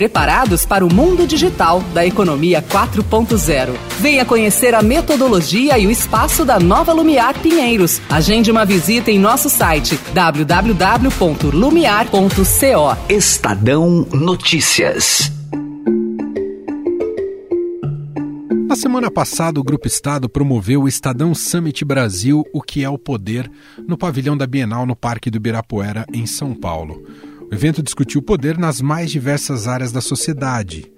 preparados para o mundo digital da economia 4.0. Venha conhecer a metodologia e o espaço da Nova Lumiar Pinheiros. Agende uma visita em nosso site www lumiar.co. Estadão Notícias. Na semana passada, o Grupo Estado promoveu o Estadão Summit Brasil, o que é o poder, no pavilhão da Bienal no Parque do Ibirapuera, em São Paulo. O evento discutiu o poder nas mais diversas áreas da sociedade.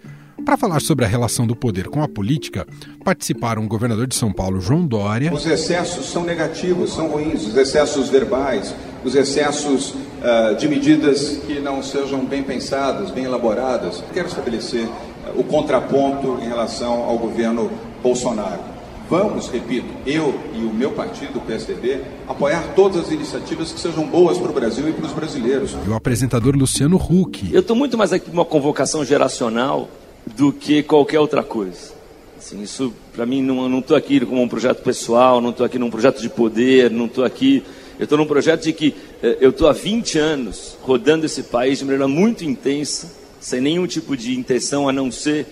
Para falar sobre a relação do poder com a política, participaram o governador de São Paulo, João Dória. Os excessos são negativos, são ruins, os excessos verbais, os excessos uh, de medidas que não sejam bem pensadas, bem elaboradas. Quero estabelecer uh, o contraponto em relação ao governo Bolsonaro. Vamos, repito, eu e o meu partido, o PSDB, apoiar todas as iniciativas que sejam boas para o Brasil e para os brasileiros. E o apresentador Luciano Huck. Eu estou muito mais aqui uma convocação geracional do que qualquer outra coisa. Assim, isso, para mim, não estou aqui como um projeto pessoal, não estou aqui num projeto de poder, não estou aqui. Eu estou num projeto de que eh, eu estou há 20 anos rodando esse país de maneira muito intensa, sem nenhum tipo de intenção a não ser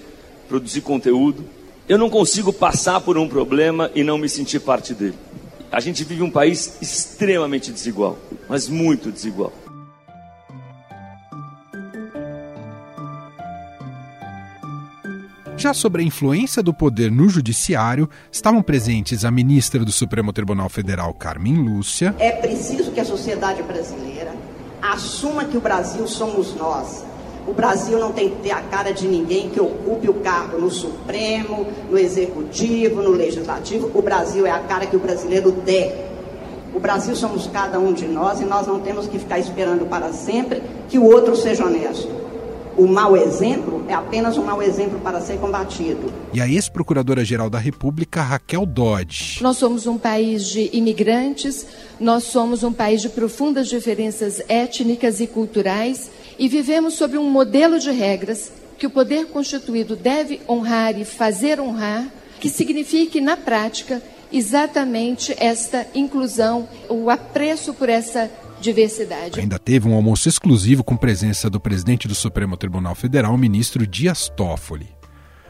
produzir conteúdo. Eu não consigo passar por um problema e não me sentir parte dele. A gente vive um país extremamente desigual, mas muito desigual. Já sobre a influência do poder no judiciário, estavam presentes a ministra do Supremo Tribunal Federal, Carmen Lúcia. É preciso que a sociedade brasileira assuma que o Brasil somos nós. O Brasil não tem que ter a cara de ninguém que ocupe o cargo no Supremo, no Executivo, no Legislativo. O Brasil é a cara que o brasileiro der. O Brasil somos cada um de nós e nós não temos que ficar esperando para sempre que o outro seja honesto o mau exemplo é apenas um mau exemplo para ser combatido. E a ex-procuradora-geral da República, Raquel Dodge. Nós somos um país de imigrantes, nós somos um país de profundas diferenças étnicas e culturais e vivemos sob um modelo de regras que o poder constituído deve honrar e fazer honrar, que signifique, na prática, exatamente esta inclusão, o apreço por essa diversidade. Ainda teve um almoço exclusivo com presença do presidente do Supremo Tribunal Federal, o ministro Dias Toffoli.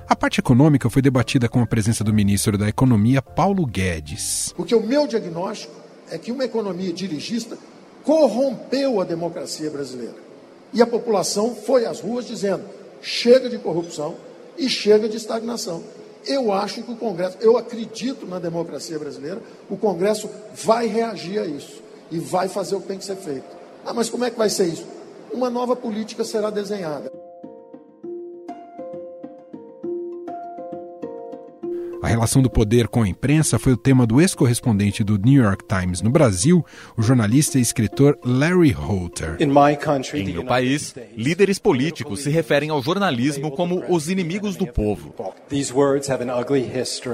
A parte econômica foi debatida com a presença do ministro da Economia, Paulo Guedes. Porque o meu diagnóstico é que uma economia dirigista corrompeu a democracia brasileira. E a população foi às ruas dizendo: chega de corrupção e chega de estagnação. Eu acho que o Congresso, eu acredito na democracia brasileira, o Congresso vai reagir a isso e vai fazer o que tem que ser feito. Ah, mas como é que vai ser isso? Uma nova política será desenhada. Relação do poder com a imprensa foi o tema do ex-correspondente do New York Times no Brasil, o jornalista e escritor Larry Holter. Em meu país, líderes políticos se referem ao jornalismo como os inimigos do povo.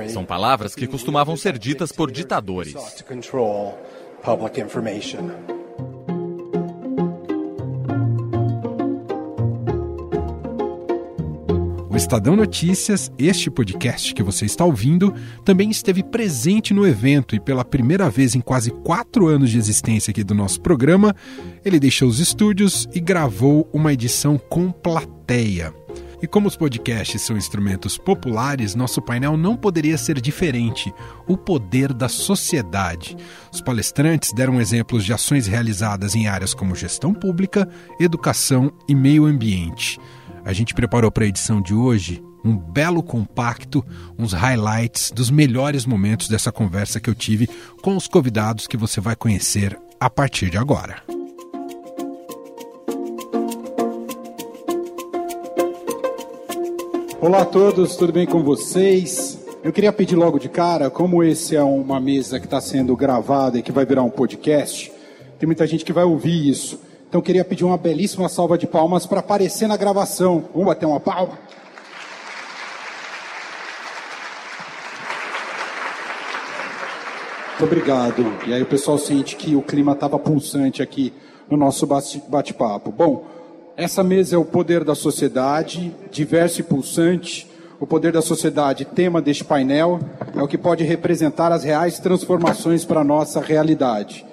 São palavras que costumavam ser ditas por ditadores O Estadão Notícias, este podcast que você está ouvindo, também esteve presente no evento e pela primeira vez em quase quatro anos de existência aqui do nosso programa, ele deixou os estúdios e gravou uma edição com plateia. E como os podcasts são instrumentos populares, nosso painel não poderia ser diferente: o poder da sociedade. Os palestrantes deram exemplos de ações realizadas em áreas como gestão pública, educação e meio ambiente. A gente preparou para a edição de hoje um belo compacto, uns highlights dos melhores momentos dessa conversa que eu tive com os convidados que você vai conhecer a partir de agora. Olá a todos, tudo bem com vocês? Eu queria pedir logo de cara, como esse é uma mesa que está sendo gravada e que vai virar um podcast, tem muita gente que vai ouvir isso. Então queria pedir uma belíssima salva de palmas para aparecer na gravação. Vamos bater uma palma? Muito obrigado. E aí o pessoal sente que o clima estava pulsante aqui no nosso bate-papo. Bom, essa mesa é o poder da sociedade, diverso e pulsante. O poder da sociedade, tema deste painel, é o que pode representar as reais transformações para a nossa realidade.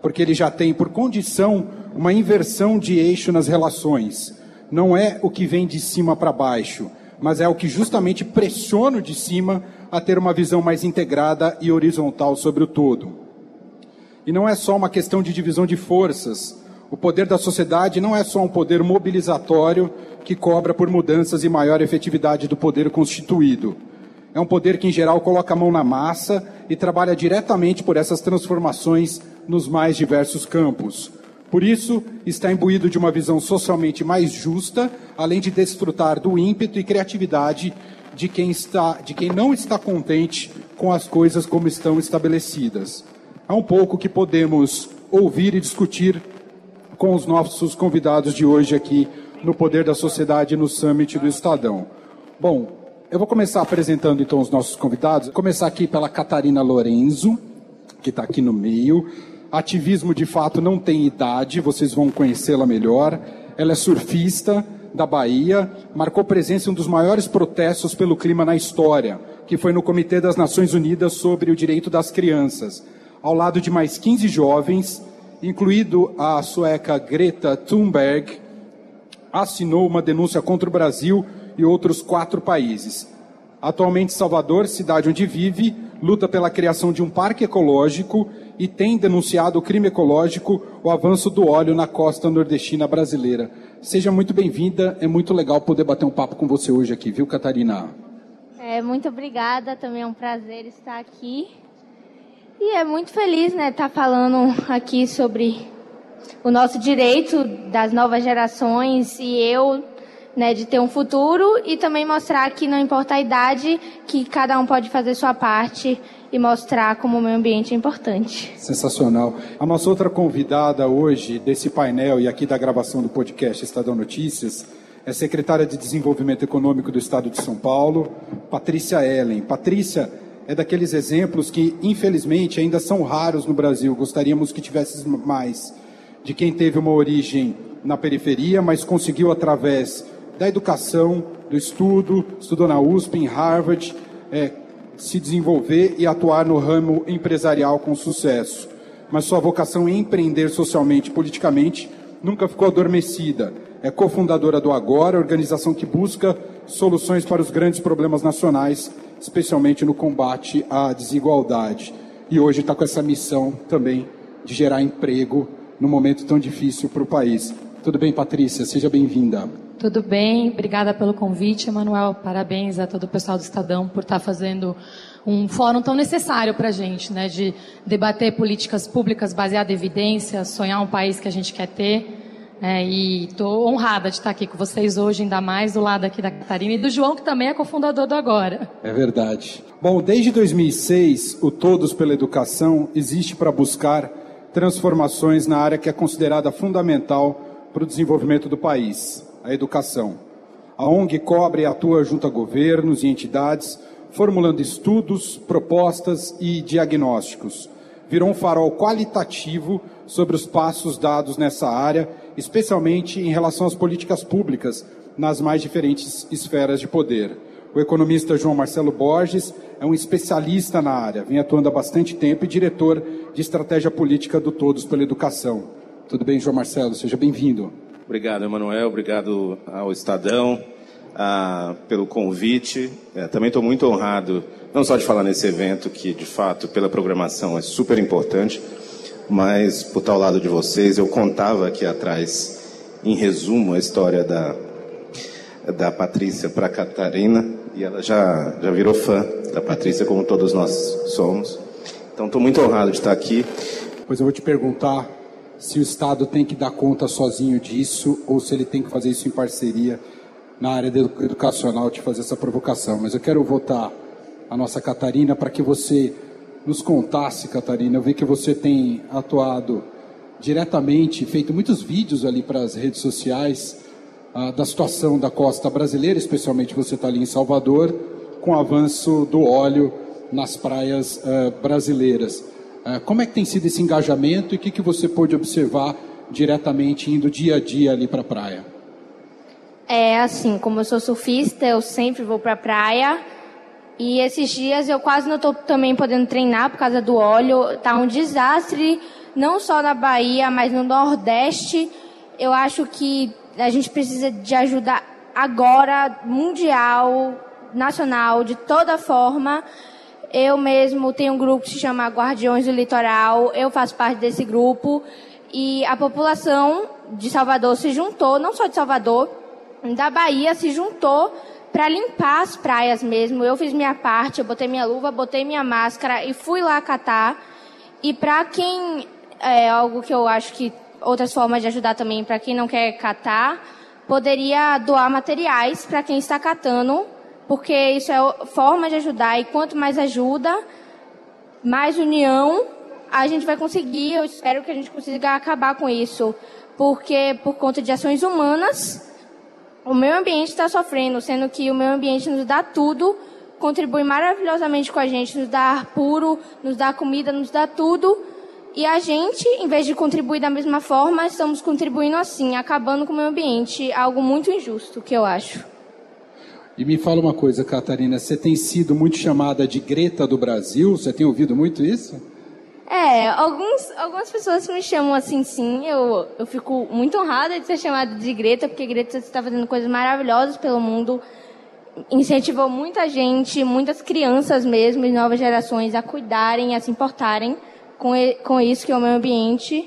Porque ele já tem, por condição, uma inversão de eixo nas relações. Não é o que vem de cima para baixo, mas é o que justamente pressiona o de cima a ter uma visão mais integrada e horizontal sobre o todo. E não é só uma questão de divisão de forças. O poder da sociedade não é só um poder mobilizatório que cobra por mudanças e maior efetividade do poder constituído. É um poder que, em geral, coloca a mão na massa e trabalha diretamente por essas transformações nos mais diversos campos. Por isso, está imbuído de uma visão socialmente mais justa, além de desfrutar do ímpeto e criatividade de quem, está, de quem não está contente com as coisas como estão estabelecidas. É um pouco que podemos ouvir e discutir com os nossos convidados de hoje aqui no Poder da Sociedade no Summit do Estadão. Bom, eu vou começar apresentando então os nossos convidados. Vou começar aqui pela Catarina Lorenzo, que está aqui no meio. Ativismo de fato não tem idade, vocês vão conhecê-la melhor. Ela é surfista da Bahia, marcou presença em um dos maiores protestos pelo clima na história, que foi no Comitê das Nações Unidas sobre o Direito das Crianças, ao lado de mais 15 jovens, incluído a sueca Greta Thunberg, assinou uma denúncia contra o Brasil e outros quatro países. Atualmente, Salvador, cidade onde vive, luta pela criação de um parque ecológico e tem denunciado o crime ecológico, o avanço do óleo na costa nordestina brasileira. Seja muito bem-vinda, é muito legal poder bater um papo com você hoje aqui, viu, Catarina? É, muito obrigada, também é um prazer estar aqui. E é muito feliz, né, estar falando aqui sobre o nosso direito das novas gerações e eu né, de ter um futuro e também mostrar que não importa a idade, que cada um pode fazer sua parte e mostrar como o meio ambiente é importante. Sensacional. A nossa outra convidada hoje desse painel e aqui da gravação do podcast Estadão Notícias é secretária de Desenvolvimento Econômico do Estado de São Paulo, Patrícia Ellen. Patrícia é daqueles exemplos que, infelizmente, ainda são raros no Brasil. Gostaríamos que tivesse mais de quem teve uma origem na periferia, mas conseguiu através da educação, do estudo, estudou na USP, em Harvard, é, se desenvolver e atuar no ramo empresarial com sucesso. Mas sua vocação em empreender socialmente e politicamente nunca ficou adormecida. É cofundadora do Agora, organização que busca soluções para os grandes problemas nacionais, especialmente no combate à desigualdade. E hoje está com essa missão também de gerar emprego num momento tão difícil para o país. Tudo bem, Patrícia? Seja bem-vinda. Tudo bem, obrigada pelo convite, Emanuel. Parabéns a todo o pessoal do Estadão por estar fazendo um fórum tão necessário para a gente, né, de debater políticas públicas baseadas em evidência, sonhar um país que a gente quer ter. É, e estou honrada de estar aqui com vocês hoje, ainda mais do lado aqui da Catarina e do João, que também é cofundador do Agora. É verdade. Bom, desde 2006, o Todos pela Educação existe para buscar transformações na área que é considerada fundamental para o desenvolvimento do país a educação. A ONG cobre e atua junto a governos e entidades, formulando estudos, propostas e diagnósticos. Virou um farol qualitativo sobre os passos dados nessa área, especialmente em relação às políticas públicas nas mais diferentes esferas de poder. O economista João Marcelo Borges é um especialista na área, vem atuando há bastante tempo e diretor de estratégia política do Todos pela Educação. Tudo bem, João Marcelo? Seja bem-vindo. Obrigado, Emanuel. Obrigado ao Estadão ah, pelo convite. É, também estou muito honrado, não só de falar nesse evento, que de fato, pela programação, é super importante, mas por estar ao lado de vocês, eu contava aqui atrás, em resumo, a história da, da Patrícia para a Catarina, e ela já, já virou fã da Patrícia, como todos nós somos. Então, estou muito honrado de estar aqui. Pois eu vou te perguntar se o Estado tem que dar conta sozinho disso ou se ele tem que fazer isso em parceria na área educacional de fazer essa provocação. Mas eu quero voltar a nossa Catarina para que você nos contasse, Catarina. Eu vi que você tem atuado diretamente, feito muitos vídeos ali para as redes sociais ah, da situação da costa brasileira, especialmente você está ali em Salvador, com o avanço do óleo nas praias ah, brasileiras. É, como é que tem sido esse engajamento e o que, que você pôde observar diretamente indo dia a dia ali para a praia? É assim, como eu sou surfista, eu sempre vou para a praia. E esses dias eu quase não estou também podendo treinar por causa do óleo. Tá um desastre, não só na Bahia, mas no Nordeste. Eu acho que a gente precisa de ajuda agora, mundial, nacional, de toda forma. Eu mesmo tenho um grupo que se chama Guardiões do Litoral. Eu faço parte desse grupo. E a população de Salvador se juntou, não só de Salvador, da Bahia se juntou para limpar as praias mesmo. Eu fiz minha parte, eu botei minha luva, botei minha máscara e fui lá catar. E para quem é algo que eu acho que outras formas de ajudar também para quem não quer catar, poderia doar materiais para quem está catando porque isso é forma de ajudar e quanto mais ajuda, mais união a gente vai conseguir. Eu espero que a gente consiga acabar com isso, porque por conta de ações humanas, o meio ambiente está sofrendo, sendo que o meio ambiente nos dá tudo, contribui maravilhosamente com a gente, nos dá ar puro, nos dá comida, nos dá tudo. E a gente, em vez de contribuir da mesma forma, estamos contribuindo assim, acabando com o meio ambiente, algo muito injusto, que eu acho. E me fala uma coisa, Catarina, você tem sido muito chamada de Greta do Brasil? Você tem ouvido muito isso? É, alguns, algumas pessoas me chamam assim, sim. Eu, eu fico muito honrada de ser chamada de Greta, porque Greta está fazendo coisas maravilhosas pelo mundo. Incentivou muita gente, muitas crianças mesmo, e novas gerações a cuidarem, a se importarem com, com isso que é o meio ambiente.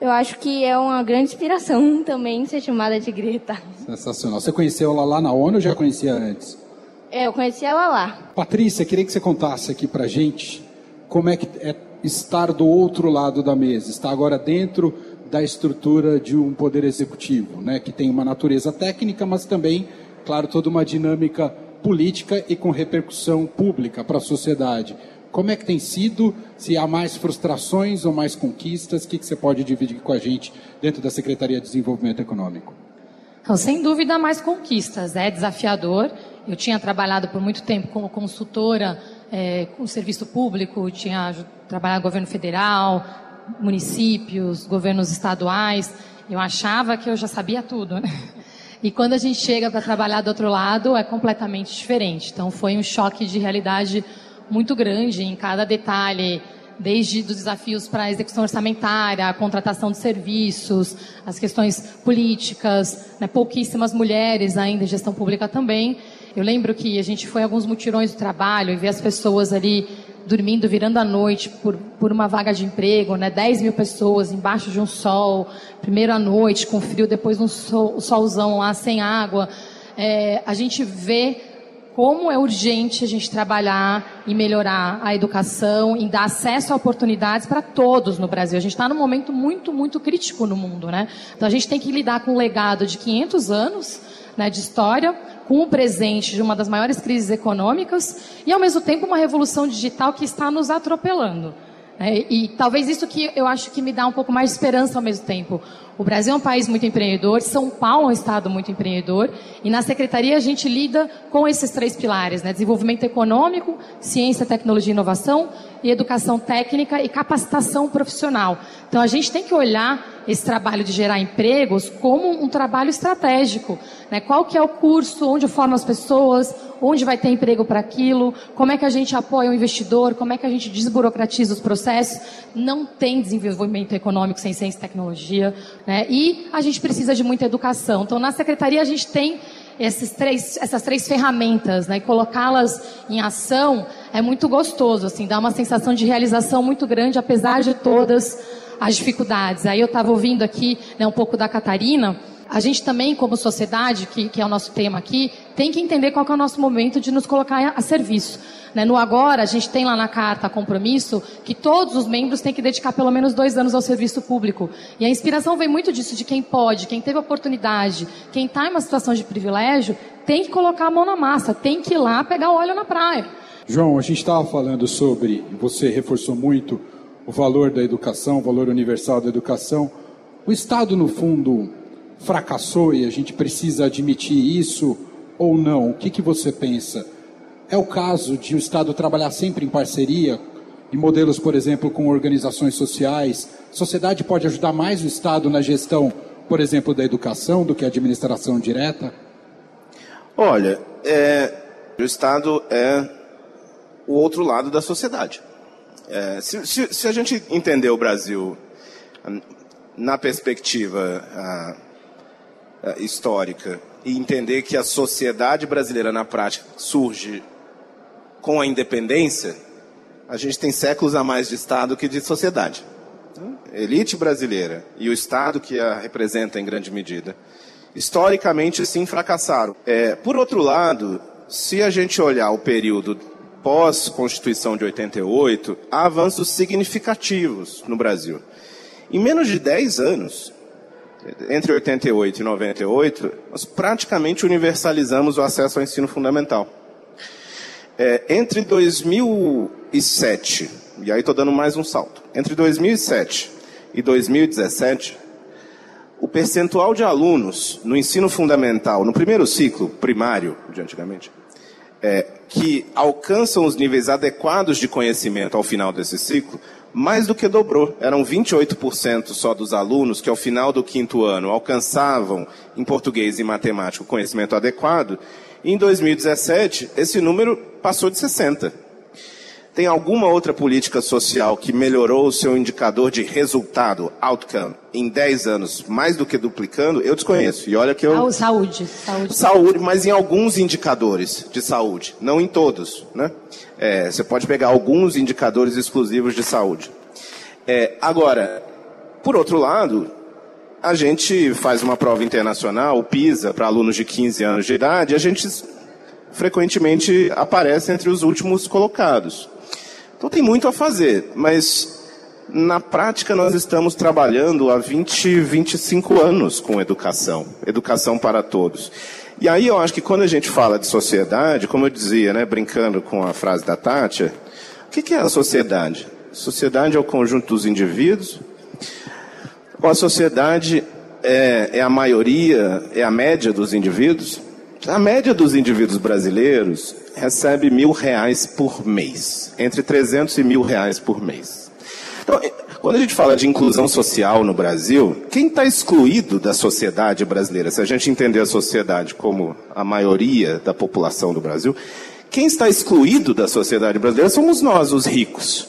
Eu acho que é uma grande inspiração também ser chamada de Greta. Sensacional. Você conheceu ela lá na ONU ou já conhecia antes? É, eu conheci ela lá. Patrícia, queria que você contasse aqui pra gente como é que é estar do outro lado da mesa, estar agora dentro da estrutura de um poder executivo, né, que tem uma natureza técnica, mas também, claro, toda uma dinâmica política e com repercussão pública para a sociedade. Como é que tem sido? Se há mais frustrações ou mais conquistas? O que, que você pode dividir com a gente dentro da Secretaria de Desenvolvimento Econômico? Então, sem dúvida, mais conquistas. É desafiador. Eu tinha trabalhado por muito tempo como consultora é, com serviço público, tinha trabalhado no governo federal, municípios, governos estaduais. Eu achava que eu já sabia tudo. Né? E quando a gente chega para trabalhar do outro lado, é completamente diferente. Então, foi um choque de realidade muito grande em cada detalhe, desde os desafios para a execução orçamentária, a contratação de serviços, as questões políticas, né, pouquíssimas mulheres ainda em gestão pública também. Eu lembro que a gente foi a alguns mutirões de trabalho e ver as pessoas ali dormindo, virando a noite por, por uma vaga de emprego, né? 10 mil pessoas embaixo de um sol, primeiro à noite, com frio, depois um sol, solzão lá, sem água. É, a gente vê como é urgente a gente trabalhar e melhorar a educação, em dar acesso a oportunidades para todos no Brasil. A gente está num momento muito, muito crítico no mundo, né? Então a gente tem que lidar com um legado de 500 anos né, de história, com o presente de uma das maiores crises econômicas e, ao mesmo tempo, uma revolução digital que está nos atropelando. É, e talvez isso que eu acho que me dá um pouco mais de esperança ao mesmo tempo. O Brasil é um país muito empreendedor, São Paulo é um estado muito empreendedor, e na secretaria a gente lida com esses três pilares, né? Desenvolvimento econômico, ciência, tecnologia e inovação, e educação técnica e capacitação profissional. Então a gente tem que olhar esse trabalho de gerar empregos como um trabalho estratégico. Né? Qual que é o curso, onde forma as pessoas, onde vai ter emprego para aquilo, como é que a gente apoia o investidor, como é que a gente desburocratiza os processos. Não tem desenvolvimento econômico sem ciência e tecnologia. Né? E a gente precisa de muita educação. Então na secretaria a gente tem três, essas três ferramentas, né, e colocá-las em ação é muito gostoso, assim, dá uma sensação de realização muito grande, apesar de todas as dificuldades. Aí eu estava ouvindo aqui né, um pouco da Catarina. A gente também, como sociedade, que, que é o nosso tema aqui, tem que entender qual é o nosso momento de nos colocar a serviço. Né? No agora, a gente tem lá na carta compromisso que todos os membros têm que dedicar pelo menos dois anos ao serviço público. E a inspiração vem muito disso, de quem pode, quem teve oportunidade, quem está em uma situação de privilégio, tem que colocar a mão na massa, tem que ir lá pegar o óleo na praia. João, a gente estava falando sobre, você reforçou muito o valor da educação, o valor universal da educação. O Estado, no fundo, fracassou e a gente precisa admitir isso ou não? O que, que você pensa? É o caso de o Estado trabalhar sempre em parceria em modelos, por exemplo, com organizações sociais? A sociedade pode ajudar mais o Estado na gestão, por exemplo, da educação do que a administração direta? Olha, é, o Estado é o outro lado da sociedade. É, se, se, se, a gente entender o Brasil na perspectiva a, a, histórica e entender que a sociedade brasileira na prática surge com a independência, a gente tem séculos a mais de Estado que de sociedade. Então, elite brasileira e o Estado que a representa em grande medida, historicamente sim fracassaram. É, por outro lado, se a gente olhar o período pós-Constituição de 88, há avanços significativos no Brasil. Em menos de 10 anos, entre 88 e 98, nós praticamente universalizamos o acesso ao ensino fundamental. É, entre 2007, e aí estou dando mais um salto, entre 2007 e 2017, o percentual de alunos no ensino fundamental, no primeiro ciclo primário, de antigamente, é, que alcançam os níveis adequados de conhecimento ao final desse ciclo, mais do que dobrou. Eram 28% só dos alunos que, ao final do quinto ano, alcançavam em português e matemática o conhecimento adequado. Em 2017, esse número passou de 60%. Tem alguma outra política social que melhorou o seu indicador de resultado, outcome, em 10 anos, mais do que duplicando? Eu desconheço. E olha que eu. Ah, saúde, saúde. Saúde, mas em alguns indicadores de saúde, não em todos. Né? É, você pode pegar alguns indicadores exclusivos de saúde. É, agora, por outro lado, a gente faz uma prova internacional, o PISA, para alunos de 15 anos de idade, a gente frequentemente aparece entre os últimos colocados. Então tem muito a fazer, mas na prática nós estamos trabalhando há 20, 25 anos com educação, educação para todos. E aí eu acho que quando a gente fala de sociedade, como eu dizia, né, brincando com a frase da Tati, o que, que é a sociedade? Sociedade é o conjunto dos indivíduos. Ou a sociedade é, é a maioria, é a média dos indivíduos? A média dos indivíduos brasileiros recebe mil reais por mês, entre 300 e mil reais por mês. Então, quando a gente fala de inclusão social no Brasil, quem está excluído da sociedade brasileira, se a gente entender a sociedade como a maioria da população do Brasil, quem está excluído da sociedade brasileira somos nós, os ricos.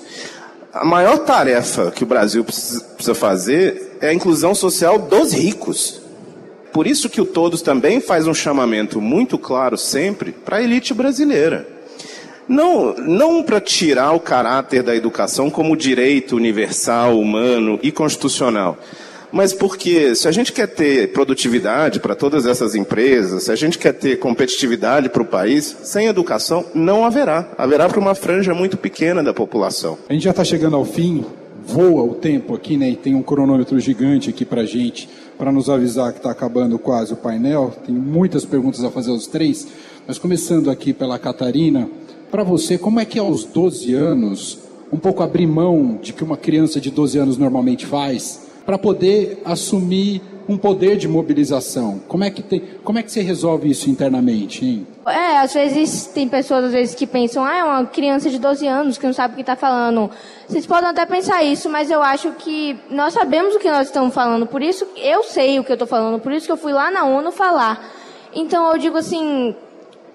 A maior tarefa que o Brasil precisa fazer é a inclusão social dos ricos. Por isso que o Todos também faz um chamamento muito claro sempre para a elite brasileira. Não, não para tirar o caráter da educação como direito universal, humano e constitucional, mas porque se a gente quer ter produtividade para todas essas empresas, se a gente quer ter competitividade para o país, sem educação não haverá. Haverá para uma franja muito pequena da população. A gente já está chegando ao fim, voa o tempo aqui, né? E tem um cronômetro gigante aqui para gente para nos avisar que está acabando quase o painel. Tem muitas perguntas a fazer aos três, mas começando aqui pela Catarina, para você, como é que aos 12 anos, um pouco abrir mão de que uma criança de 12 anos normalmente faz, para poder assumir um poder de mobilização? Como é que tem, como é que você resolve isso internamente, hein? É, às vezes tem pessoas às vezes que pensam, ah, é uma criança de 12 anos que não sabe o que está falando. Vocês podem até pensar isso, mas eu acho que nós sabemos o que nós estamos falando, por isso eu sei o que eu estou falando, por isso que eu fui lá na ONU falar. Então eu digo assim,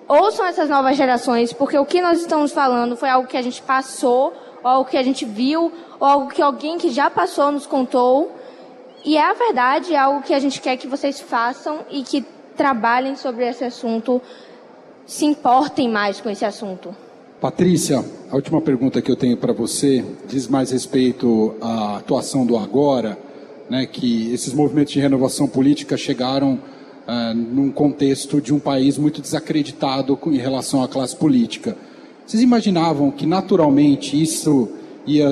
ouçam essas novas gerações, porque o que nós estamos falando foi algo que a gente passou, ou algo que a gente viu, ou algo que alguém que já passou nos contou. E é a verdade, é algo que a gente quer que vocês façam e que trabalhem sobre esse assunto se importem mais com esse assunto. Patrícia, a última pergunta que eu tenho para você diz mais respeito à atuação do agora, né, que esses movimentos de renovação política chegaram uh, num contexto de um país muito desacreditado em relação à classe política. Vocês imaginavam que naturalmente isso ia,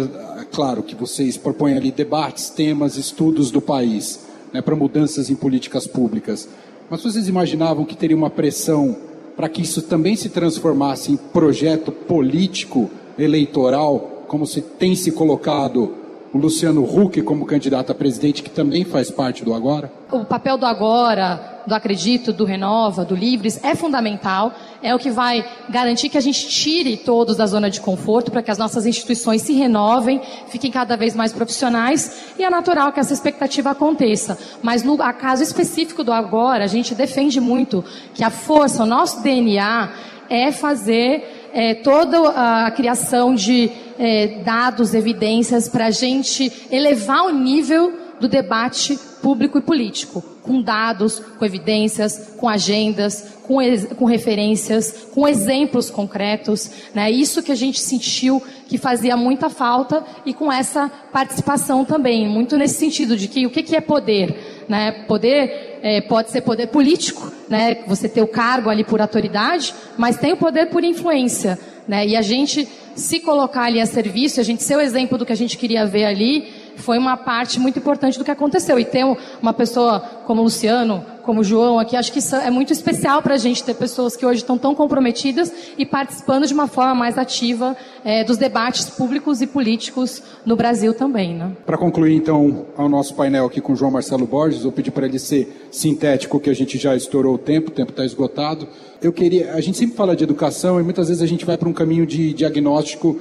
claro que vocês propõem ali debates, temas, estudos do país, né, para mudanças em políticas públicas, mas vocês imaginavam que teria uma pressão para que isso também se transformasse em projeto político eleitoral, como se tem se colocado o Luciano Huck como candidato a presidente, que também faz parte do Agora? O papel do Agora, do Acredito, do Renova, do Livres é fundamental. É o que vai garantir que a gente tire todos da zona de conforto para que as nossas instituições se renovem, fiquem cada vez mais profissionais e é natural que essa expectativa aconteça. Mas no caso específico do agora, a gente defende muito que a força, o nosso DNA é fazer é, toda a criação de é, dados, evidências para a gente elevar o nível do debate público e político, com dados, com evidências, com agendas, com, com referências, com exemplos concretos. Né? Isso que a gente sentiu que fazia muita falta e com essa participação também, muito nesse sentido de que o que, que é poder? Né? Poder é, pode ser poder político, né? você ter o cargo ali por autoridade, mas tem o poder por influência. Né? E a gente se colocar ali a serviço, a gente ser o exemplo do que a gente queria ver ali, foi uma parte muito importante do que aconteceu. E ter uma pessoa como o Luciano, como o João aqui, acho que é muito especial para a gente ter pessoas que hoje estão tão comprometidas e participando de uma forma mais ativa é, dos debates públicos e políticos no Brasil também. Né? Para concluir, então, o nosso painel aqui com o João Marcelo Borges, vou pedir para ele ser sintético, que a gente já estourou o tempo, o tempo está esgotado. Eu queria, a gente sempre fala de educação e muitas vezes a gente vai para um caminho de diagnóstico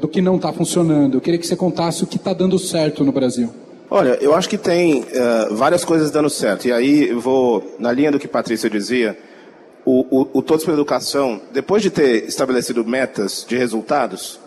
do que não está funcionando. Eu queria que você contasse o que está dando certo no Brasil. Olha, eu acho que tem uh, várias coisas dando certo. E aí eu vou, na linha do que Patrícia dizia, o, o, o Todos pela Educação, depois de ter estabelecido metas de resultados,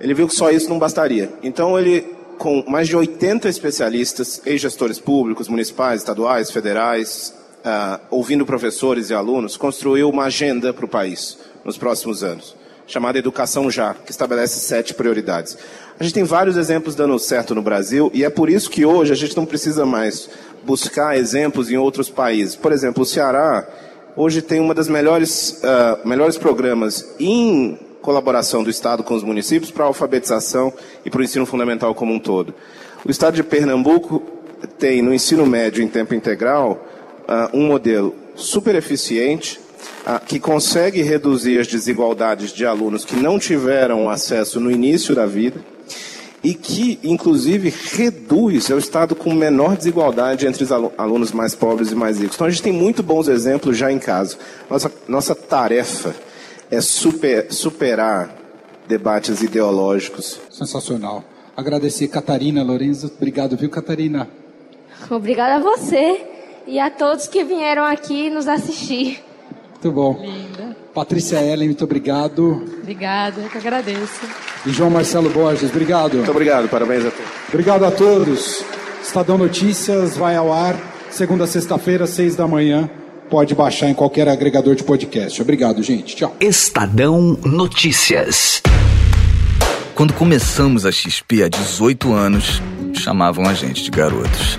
ele viu que só isso não bastaria. Então ele, com mais de 80 especialistas, ex-gestores públicos, municipais, estaduais, federais, uh, ouvindo professores e alunos, construiu uma agenda para o país nos próximos anos chamada Educação Já, que estabelece sete prioridades. A gente tem vários exemplos dando certo no Brasil e é por isso que hoje a gente não precisa mais buscar exemplos em outros países. Por exemplo, o Ceará hoje tem uma das melhores, uh, melhores programas em colaboração do Estado com os municípios para a alfabetização e para o ensino fundamental como um todo. O Estado de Pernambuco tem no ensino médio em tempo integral uh, um modelo super eficiente que consegue reduzir as desigualdades de alunos que não tiveram acesso no início da vida e que, inclusive, reduz, é o estado com menor desigualdade entre os alunos mais pobres e mais ricos. Então, a gente tem muito bons exemplos já em casa. Nossa, nossa tarefa é super, superar debates ideológicos. Sensacional. Agradecer Catarina Lorenzo. Obrigado, viu, Catarina? Obrigada a você e a todos que vieram aqui nos assistir. Muito bom. Linda. Patrícia Ellen, muito obrigado. Obrigada, eu que agradeço. E João Marcelo Borges, obrigado. Muito obrigado, parabéns a todos. Obrigado a todos. Estadão Notícias vai ao ar segunda a sexta-feira, seis da manhã. Pode baixar em qualquer agregador de podcast. Obrigado, gente. Tchau. Estadão Notícias. Quando começamos a XP há 18 anos, chamavam a gente de garotos.